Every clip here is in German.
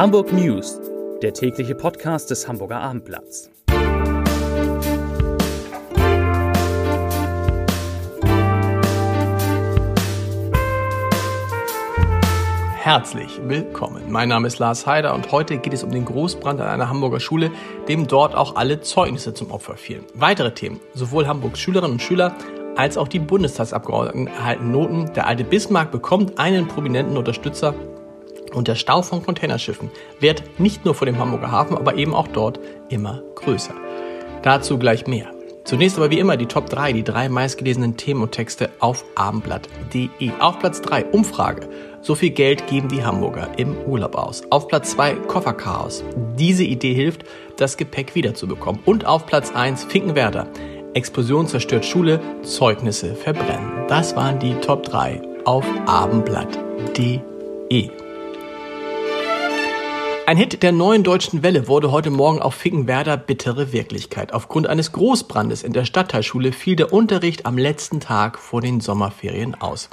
Hamburg News, der tägliche Podcast des Hamburger Abendblatts. Herzlich willkommen. Mein Name ist Lars Heider und heute geht es um den Großbrand an einer Hamburger Schule, dem dort auch alle Zeugnisse zum Opfer fielen. Weitere Themen. Sowohl Hamburgs Schülerinnen und Schüler als auch die Bundestagsabgeordneten erhalten Noten. Der alte Bismarck bekommt einen prominenten Unterstützer und der Stau von Containerschiffen wird nicht nur vor dem Hamburger Hafen, aber eben auch dort immer größer. Dazu gleich mehr. Zunächst aber wie immer die Top 3, die drei meistgelesenen Themen und Texte auf abendblatt.de. Auf Platz 3 Umfrage. So viel Geld geben die Hamburger im Urlaub aus. Auf Platz 2 Kofferchaos. Diese Idee hilft, das Gepäck wiederzubekommen. Und auf Platz 1 Finkenwerder. Explosion zerstört Schule, Zeugnisse verbrennen. Das waren die Top 3 auf abendblatt.de. Ein Hit der neuen deutschen Welle wurde heute Morgen auf Fickenwerder bittere Wirklichkeit. Aufgrund eines Großbrandes in der Stadtteilschule fiel der Unterricht am letzten Tag vor den Sommerferien aus.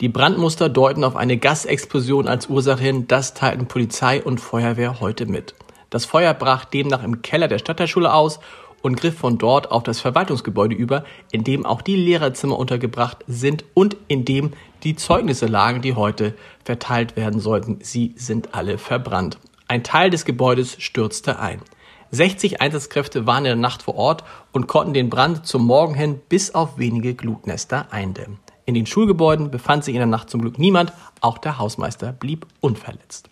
Die Brandmuster deuten auf eine Gasexplosion als Ursache hin, das teilten Polizei und Feuerwehr heute mit. Das Feuer brach demnach im Keller der Stadtteilschule aus und griff von dort auf das Verwaltungsgebäude über, in dem auch die Lehrerzimmer untergebracht sind und in dem die Zeugnisse lagen, die heute verteilt werden sollten. Sie sind alle verbrannt. Ein Teil des Gebäudes stürzte ein. 60 Einsatzkräfte waren in der Nacht vor Ort und konnten den Brand zum Morgen hin bis auf wenige Glutnester eindämmen. In den Schulgebäuden befand sich in der Nacht zum Glück niemand, auch der Hausmeister blieb unverletzt.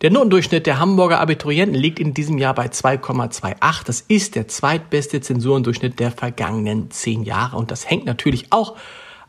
Der Notendurchschnitt der Hamburger Abiturienten liegt in diesem Jahr bei 2,28. Das ist der zweitbeste Zensurendurchschnitt der vergangenen zehn Jahre und das hängt natürlich auch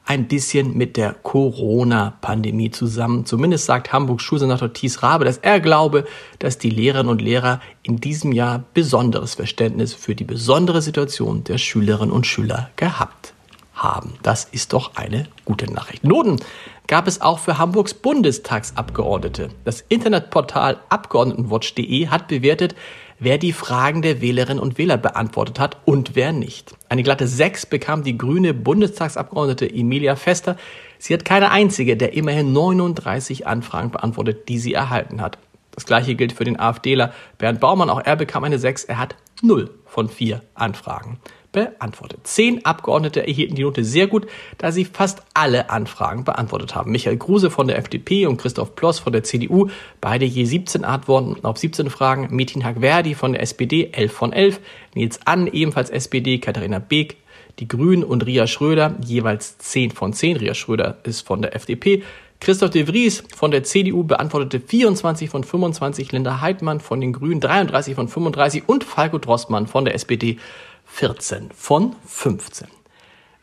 ein bisschen mit der Corona-Pandemie zusammen. Zumindest sagt Hamburgs Schulsenator Thies Rabe, dass er glaube, dass die Lehrerinnen und Lehrer in diesem Jahr besonderes Verständnis für die besondere Situation der Schülerinnen und Schüler gehabt haben. Das ist doch eine gute Nachricht. Noten gab es auch für Hamburgs Bundestagsabgeordnete. Das Internetportal Abgeordnetenwatch.de hat bewertet, wer die Fragen der Wählerinnen und Wähler beantwortet hat und wer nicht. Eine glatte 6 bekam die grüne Bundestagsabgeordnete Emilia Fester. Sie hat keine einzige der immerhin 39 Anfragen beantwortet, die sie erhalten hat. Das gleiche gilt für den AfDler Bernd Baumann. Auch er bekam eine 6. Er hat 0 von 4 Anfragen beantwortet. Zehn Abgeordnete erhielten die Note sehr gut, da sie fast alle Anfragen beantwortet haben. Michael Kruse von der FDP und Christoph Ploss von der CDU, beide je 17 Antworten auf 17 Fragen. Metin Hagverdi von der SPD, 11 von 11. Nils Ann, ebenfalls SPD, Katharina Beek, die Grünen und Ria Schröder, jeweils 10 von 10. Ria Schröder ist von der FDP. Christoph de Vries von der CDU beantwortete 24 von 25, Linda Heidmann von den Grünen 33 von 35 und Falco Drossmann von der SPD 14 von 15.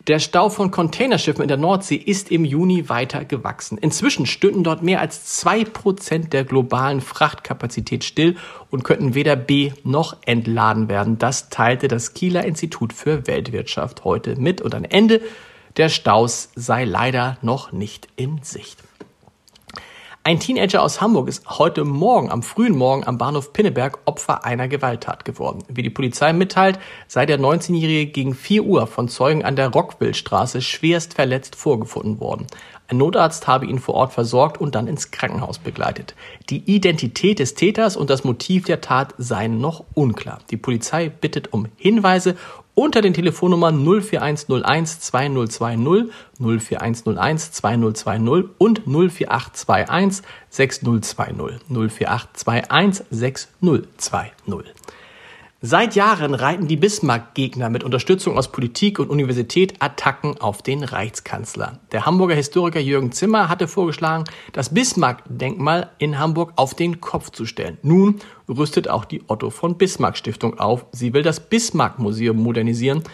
Der Stau von Containerschiffen in der Nordsee ist im Juni weiter gewachsen. Inzwischen stünden dort mehr als zwei Prozent der globalen Frachtkapazität still und könnten weder B noch entladen werden. Das teilte das Kieler Institut für Weltwirtschaft heute mit und ein Ende der Staus sei leider noch nicht in Sicht. Ein Teenager aus Hamburg ist heute Morgen, am frühen Morgen am Bahnhof Pinneberg Opfer einer Gewalttat geworden. Wie die Polizei mitteilt, sei der 19-Jährige gegen 4 Uhr von Zeugen an der Rockwillstraße schwerst verletzt vorgefunden worden. Ein Notarzt habe ihn vor Ort versorgt und dann ins Krankenhaus begleitet. Die Identität des Täters und das Motiv der Tat seien noch unklar. Die Polizei bittet um Hinweise unter den Telefonnummern 04101 2020, 04101 2020 und 04821 6020, 04821 6020. Seit Jahren reiten die Bismarck-Gegner mit Unterstützung aus Politik und Universität Attacken auf den Reichskanzler. Der Hamburger Historiker Jürgen Zimmer hatte vorgeschlagen, das Bismarck-Denkmal in Hamburg auf den Kopf zu stellen. Nun rüstet auch die Otto von Bismarck Stiftung auf. Sie will das Bismarck-Museum modernisieren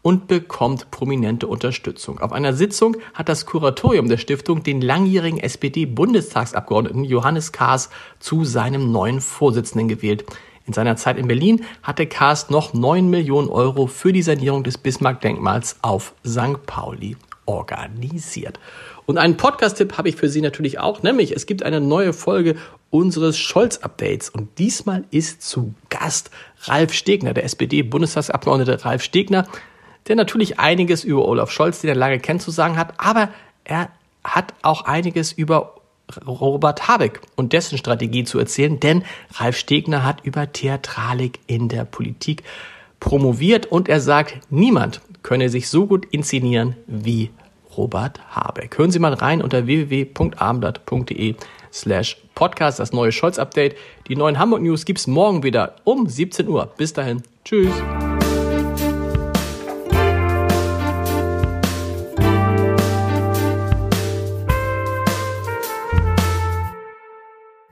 und bekommt prominente Unterstützung. Auf einer Sitzung hat das Kuratorium der Stiftung den langjährigen SPD-Bundestagsabgeordneten Johannes Kahrs zu seinem neuen Vorsitzenden gewählt. In seiner Zeit in Berlin hatte Karst noch 9 Millionen Euro für die Sanierung des Bismarck-Denkmals auf St. Pauli organisiert. Und einen Podcast-Tipp habe ich für Sie natürlich auch, nämlich es gibt eine neue Folge unseres Scholz-Updates und diesmal ist zu Gast Ralf Stegner, der SPD-Bundestagsabgeordnete Ralf Stegner, der natürlich einiges über Olaf Scholz, den er lange kennt, zu sagen hat, aber er hat auch einiges über Robert Habeck und dessen Strategie zu erzählen, denn Ralf Stegner hat über Theatralik in der Politik promoviert und er sagt, niemand könne sich so gut inszenieren wie Robert Habeck. Hören Sie mal rein unter www.abendblatt.de slash podcast, das neue Scholz-Update. Die neuen Hamburg News gibt's morgen wieder um 17 Uhr. Bis dahin. Tschüss.